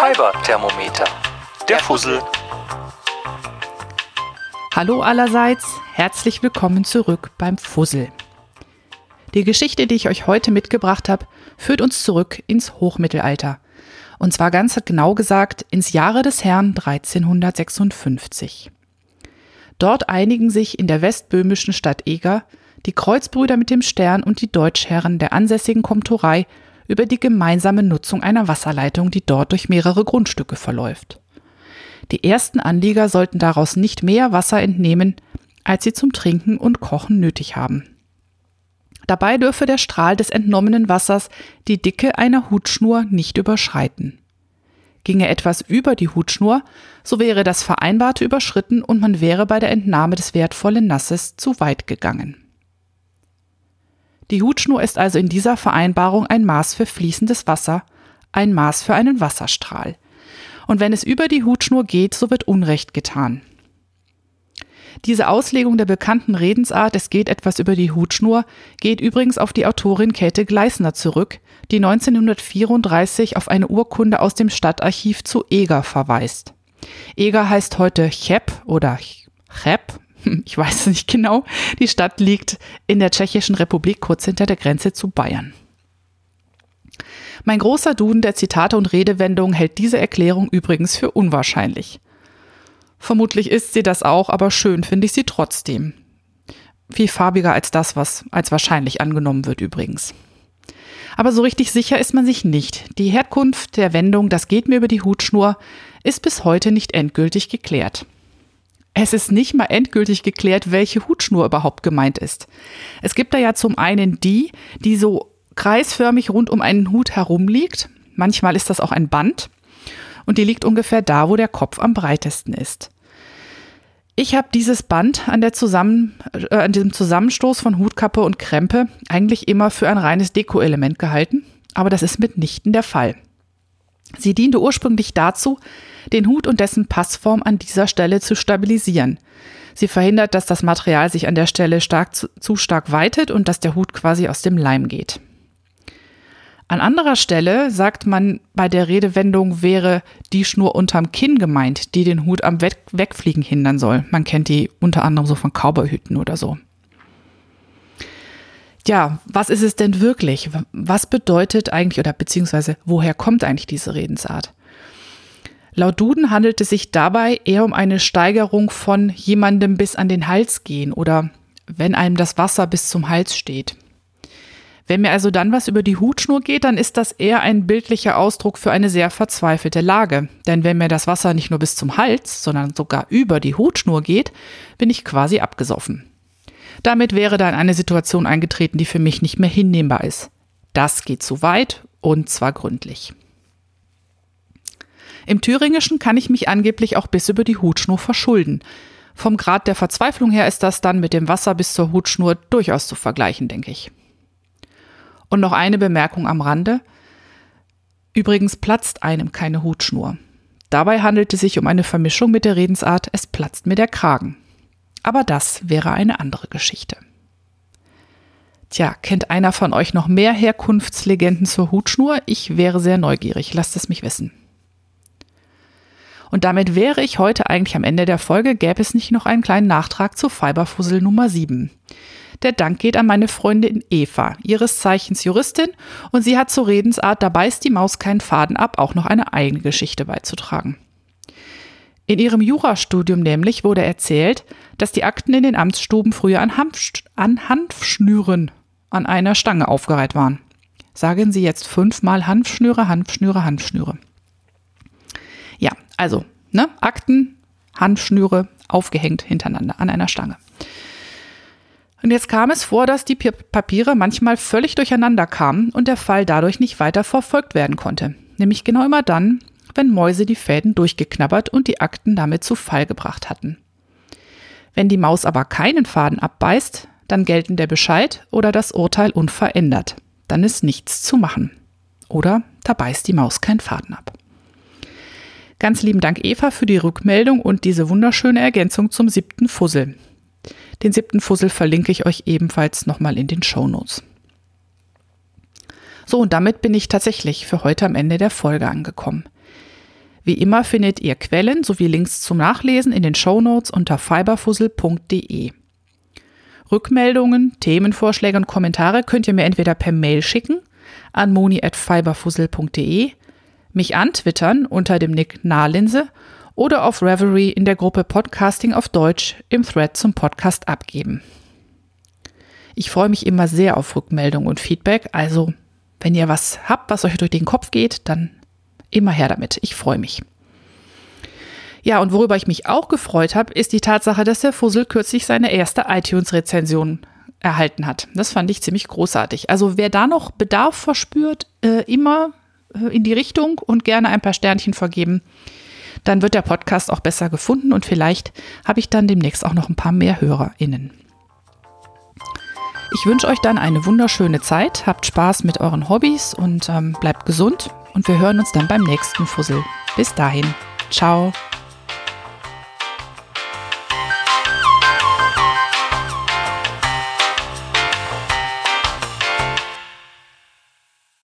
Fiber-Thermometer. Der Fussel. Hallo allerseits, herzlich willkommen zurück beim Fussel. Die Geschichte, die ich euch heute mitgebracht habe, führt uns zurück ins Hochmittelalter. Und zwar ganz genau gesagt ins Jahre des Herrn 1356. Dort einigen sich in der westböhmischen Stadt Eger die Kreuzbrüder mit dem Stern und die Deutschherren der ansässigen Komturei über die gemeinsame Nutzung einer Wasserleitung, die dort durch mehrere Grundstücke verläuft. Die ersten Anlieger sollten daraus nicht mehr Wasser entnehmen, als sie zum Trinken und Kochen nötig haben. Dabei dürfe der Strahl des entnommenen Wassers die Dicke einer Hutschnur nicht überschreiten. Ginge etwas über die Hutschnur, so wäre das Vereinbarte überschritten und man wäre bei der Entnahme des wertvollen Nasses zu weit gegangen. Die Hutschnur ist also in dieser Vereinbarung ein Maß für fließendes Wasser, ein Maß für einen Wasserstrahl. Und wenn es über die Hutschnur geht, so wird Unrecht getan. Diese Auslegung der bekannten Redensart, es geht etwas über die Hutschnur, geht übrigens auf die Autorin Käthe Gleisner zurück, die 1934 auf eine Urkunde aus dem Stadtarchiv zu Eger verweist. Eger heißt heute Cheb oder Cheb, ich weiß es nicht genau. Die Stadt liegt in der Tschechischen Republik kurz hinter der Grenze zu Bayern. Mein großer Duden der Zitate und Redewendungen hält diese Erklärung übrigens für unwahrscheinlich. Vermutlich ist sie das auch, aber schön finde ich sie trotzdem. Viel farbiger als das, was als wahrscheinlich angenommen wird übrigens. Aber so richtig sicher ist man sich nicht. Die Herkunft der Wendung, das geht mir über die Hutschnur, ist bis heute nicht endgültig geklärt. Es ist nicht mal endgültig geklärt, welche Hutschnur überhaupt gemeint ist. Es gibt da ja zum einen die, die so kreisförmig rund um einen Hut herum liegt. Manchmal ist das auch ein Band. Und die liegt ungefähr da, wo der Kopf am breitesten ist. Ich habe dieses Band an, der Zusammen, äh, an diesem Zusammenstoß von Hutkappe und Krempe eigentlich immer für ein reines Deko-Element gehalten, aber das ist mitnichten der Fall. Sie diente ursprünglich dazu, den Hut und dessen Passform an dieser Stelle zu stabilisieren. Sie verhindert, dass das Material sich an der Stelle stark zu, zu stark weitet und dass der Hut quasi aus dem Leim geht. An anderer Stelle sagt man bei der Redewendung wäre die Schnur unterm Kinn gemeint, die den Hut am Wegfliegen hindern soll. Man kennt die unter anderem so von Cowboyhüten oder so. Ja, was ist es denn wirklich? Was bedeutet eigentlich oder beziehungsweise woher kommt eigentlich diese Redensart? Laut Duden handelt es sich dabei eher um eine Steigerung von jemandem bis an den Hals gehen oder wenn einem das Wasser bis zum Hals steht. Wenn mir also dann was über die Hutschnur geht, dann ist das eher ein bildlicher Ausdruck für eine sehr verzweifelte Lage. Denn wenn mir das Wasser nicht nur bis zum Hals, sondern sogar über die Hutschnur geht, bin ich quasi abgesoffen. Damit wäre dann eine Situation eingetreten, die für mich nicht mehr hinnehmbar ist. Das geht zu weit und zwar gründlich. Im Thüringischen kann ich mich angeblich auch bis über die Hutschnur verschulden. Vom Grad der Verzweiflung her ist das dann mit dem Wasser bis zur Hutschnur durchaus zu vergleichen, denke ich. Und noch eine Bemerkung am Rande. Übrigens platzt einem keine Hutschnur. Dabei handelt es sich um eine Vermischung mit der Redensart es platzt mir der Kragen. Aber das wäre eine andere Geschichte. Tja, kennt einer von euch noch mehr Herkunftslegenden zur Hutschnur? Ich wäre sehr neugierig, lasst es mich wissen. Und damit wäre ich heute eigentlich am Ende der Folge, gäbe es nicht noch einen kleinen Nachtrag zu Fiberfussel Nummer 7. Der Dank geht an meine Freundin Eva, ihres Zeichens Juristin, und sie hat zur Redensart, da beißt die Maus keinen Faden ab, auch noch eine eigene Geschichte beizutragen. In ihrem Jurastudium nämlich wurde erzählt, dass die Akten in den Amtsstuben früher an, Hanf, an Hanfschnüren an einer Stange aufgereiht waren. Sagen Sie jetzt fünfmal Hanfschnüre, Hanfschnüre, Hanfschnüre. Ja, also, ne, Akten, Hanfschnüre aufgehängt hintereinander an einer Stange. Und jetzt kam es vor, dass die Papiere manchmal völlig durcheinander kamen und der Fall dadurch nicht weiter verfolgt werden konnte. Nämlich genau immer dann, wenn Mäuse die Fäden durchgeknabbert und die Akten damit zu Fall gebracht hatten. Wenn die Maus aber keinen Faden abbeißt, dann gelten der Bescheid oder das Urteil unverändert. Dann ist nichts zu machen. Oder da beißt die Maus keinen Faden ab. Ganz lieben Dank Eva für die Rückmeldung und diese wunderschöne Ergänzung zum siebten Fussel. Den siebten Fussel verlinke ich euch ebenfalls nochmal in den Show Notes. So, und damit bin ich tatsächlich für heute am Ende der Folge angekommen. Wie immer findet ihr Quellen sowie Links zum Nachlesen in den Shownotes unter fiberfussel.de. Rückmeldungen, Themenvorschläge und Kommentare könnt ihr mir entweder per Mail schicken an moni@fiberfussel.de, mich antwittern unter dem Nick Nahlinse oder auf Reverie in der Gruppe Podcasting auf Deutsch im Thread zum Podcast abgeben. Ich freue mich immer sehr auf Rückmeldungen und Feedback, also wenn ihr was habt, was euch durch den Kopf geht, dann immer her damit. Ich freue mich. Ja, und worüber ich mich auch gefreut habe, ist die Tatsache, dass der Fussel kürzlich seine erste iTunes-Rezension erhalten hat. Das fand ich ziemlich großartig. Also wer da noch Bedarf verspürt, äh, immer äh, in die Richtung und gerne ein paar Sternchen vergeben. Dann wird der Podcast auch besser gefunden und vielleicht habe ich dann demnächst auch noch ein paar mehr HörerInnen. Ich wünsche euch dann eine wunderschöne Zeit, habt Spaß mit euren Hobbys und ähm, bleibt gesund und wir hören uns dann beim nächsten Fussel. Bis dahin, ciao.